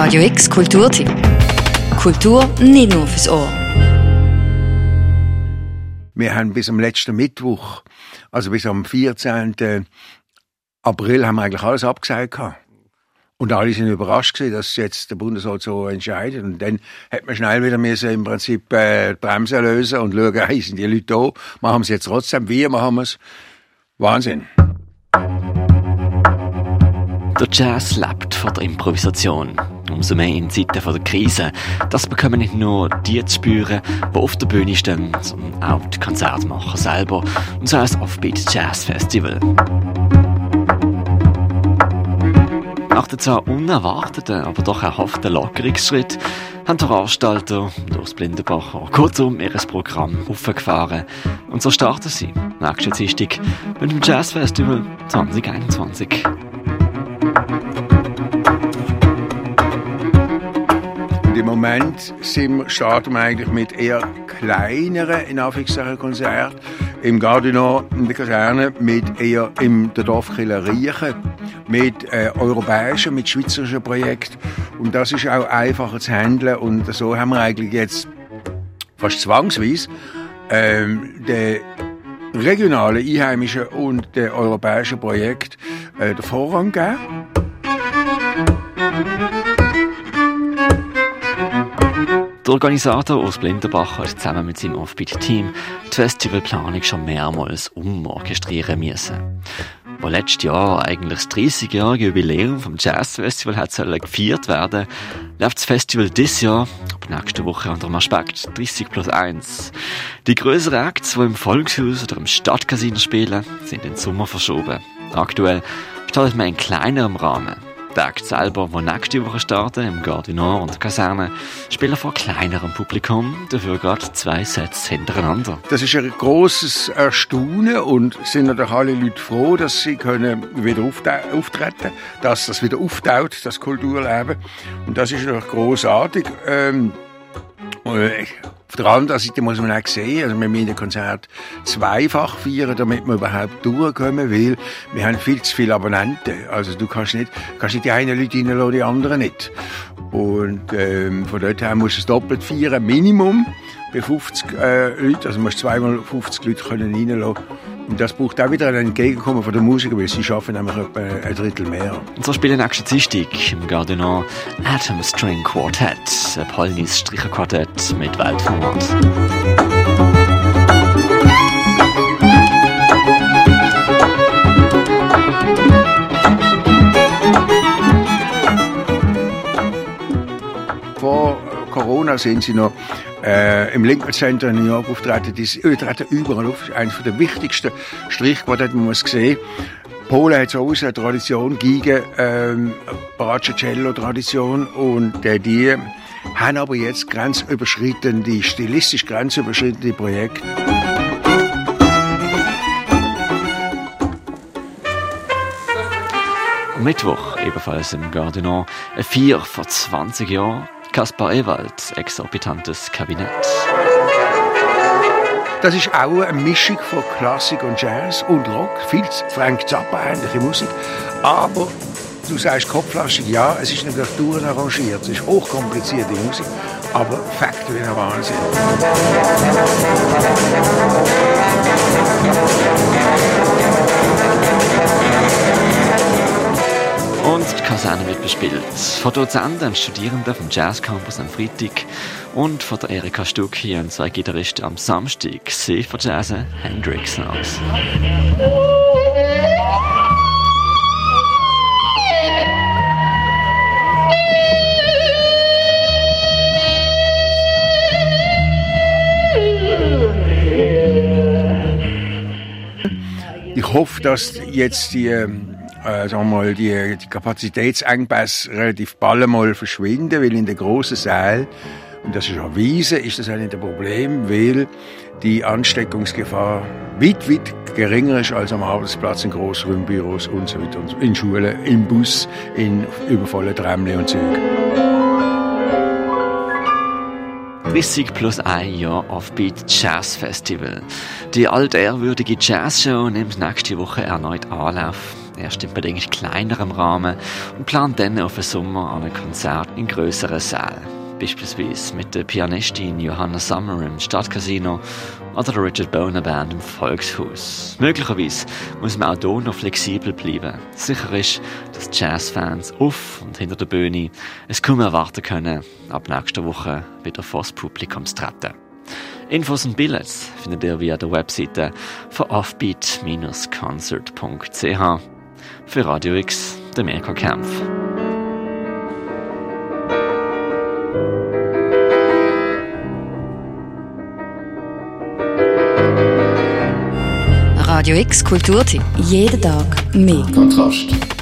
Radio X Kulturtipp. Kultur nicht nur fürs Ohr. Wir haben bis am letzten Mittwoch, also bis am 14. April, haben wir eigentlich alles abgesagt. Gehabt. Und alle sind überrascht gewesen, dass jetzt der Bundesrat so entscheidet. Und dann hat man schnell wieder müssen im Prinzip äh, die Bremse lösen und schauen, hey, sind die Leute da? Machen wir es jetzt trotzdem? Wie machen wir es? Wahnsinn. Der Jazz lebt von der Improvisation. Umso mehr in Zeiten der Krise. Das bekommen nicht nur die zu spüren, die auf der Bühne stehen, sondern auch die Konzertmacher selber. Und so ein Offbeat Jazz Festival. Nach den zwar unerwarteten, aber doch erhofften Lockerungsschritt haben die Veranstalter durchs Blindenbacher kurzum ihr Programm aufgefahren. Und so starten sie nächste Dienstag mit dem Jazz Festival 2021. Moment sind, starten wir eigentlich mit eher kleineren, in Anführungszeichen, Konzerten. Im Gardino, in der Kaserne, mit eher im der Dorfkirche Riechen, mit äh, europäischen, mit schweizerischen Projekten. Und das ist auch einfacher zu handeln. Und so haben wir eigentlich jetzt fast zwangsweise ähm, den regionalen, einheimischen und den europäischen Projekt äh, den Vorrang gegeben. Der Organisator aus Blindenbach hat zusammen mit seinem Offbeat-Team die Festivalplanung schon mehrmals umorchestrieren müssen. Wo letztes Jahr eigentlich das 30-jährige Jubiläum vom Jazzfestival hat gefeiert werden, läuft das Festival dieses Jahr ab nächste Woche unter dem Aspekt 30 plus 1. Die größeren Acts, die im Volkshaus oder im Stadtcasino spielen, sind in den Sommer verschoben. Aktuell startet man in kleinerem Rahmen. Der Akt selber, der nächste Woche starten, im Gardinor und der Kaserne, spielen vor kleinerem Publikum, dafür gerade zwei Sets hintereinander. Das ist ein großes Erstaunen und sind natürlich alle Leute froh, dass sie können wieder auftreten dass das wieder auftaut, das Kulturleben. Und das ist natürlich großartig. Ähm, der anderen Seite muss man auch sehen, also wir müssen das Konzert zweifach feiern, damit wir überhaupt durchkommen, weil wir haben viel zu viele Abonnenten. Also du kannst nicht, kannst nicht die einen Leute reinlassen, die anderen nicht. Und ähm, von dort her musst du es doppelt feiern, Minimum bei 50 äh, Leuten, also musst zweimal 50 Leute können reinlassen. Und das braucht auch wieder ein Entgegenkommen von den Musikern, weil sie schaffen nämlich etwa ein Drittel mehr. Und so spielen nächste Dienstag im Gardenon Atom String Quartet, ein polnisches Stricherquartett mit Weltformat. Vor Corona sind sie noch äh, im Lincoln Center in New York auftreten. Die treten überall auf. Eines der wichtigsten Strichquartette, man muss sehen. Polen hat so eine Tradition, Giga, ähm, Bratscello-Tradition und äh, die haben aber jetzt grenzüberschreitende, stilistisch grenzüberschreitende Projekte. Mittwoch, ebenfalls im Gardinon, ein Vier vor 20 Jahren, Kaspar Ewald, exorbitantes Kabinett. Das ist auch eine Mischung von Klassik und Jazz und Rock, viel Frank Zappa ähnliche Musik, aber du sagst kopflaschig, ja, es ist natürlich durcharrangiert, es ist hochkomplizierte Musik, aber Fakt wie ein Wahnsinn. Und Kaserne wird bespielt. Von Dozenten und Studierenden vom Jazz Campus am Freitag und von der Erika Stucki und zwei Gitarristen am Samstag. Sie von Jazzen Hendrix aus. Ich hoffe, dass jetzt die ähm, äh, sagen wir mal, die, die Kapazitätsengpässe relativ bald mal verschwinden, weil in den grossen Sälen, und das ist erwiesen, ist das eigentlich ein Problem, weil die Ansteckungsgefahr weit, weit geringer ist als am Arbeitsplatz, in Großraumbüros und so weiter, in Schulen, im Bus, in übervollen Tramle und Zügen. 30 plus ein Jahr Offbeat Jazz Festival. Die altehrwürdige Jazzshow nimmt nächste Woche erneut Anlauf. Erst in bedingt kleinerem Rahmen und plant dann auf den Sommer an ein Konzert in größeren Sälen. Beispielsweise mit der Pianistin Johanna Summer im Stadtcasino oder der Richard Boner Band im Volkshaus. Möglicherweise muss man auch hier noch flexibel bleiben. Sicher ist, dass Jazzfans auf und hinter der Bühne es kaum erwarten können, ab nächster Woche wieder vor das Publikum zu treten. Infos und Billets findet ihr via der Webseite von offbeat-concert.ch. Für Radio X, der Mirko Kempf. Radio X Kulturtipp. Jeden Tag mehr. Kontrast.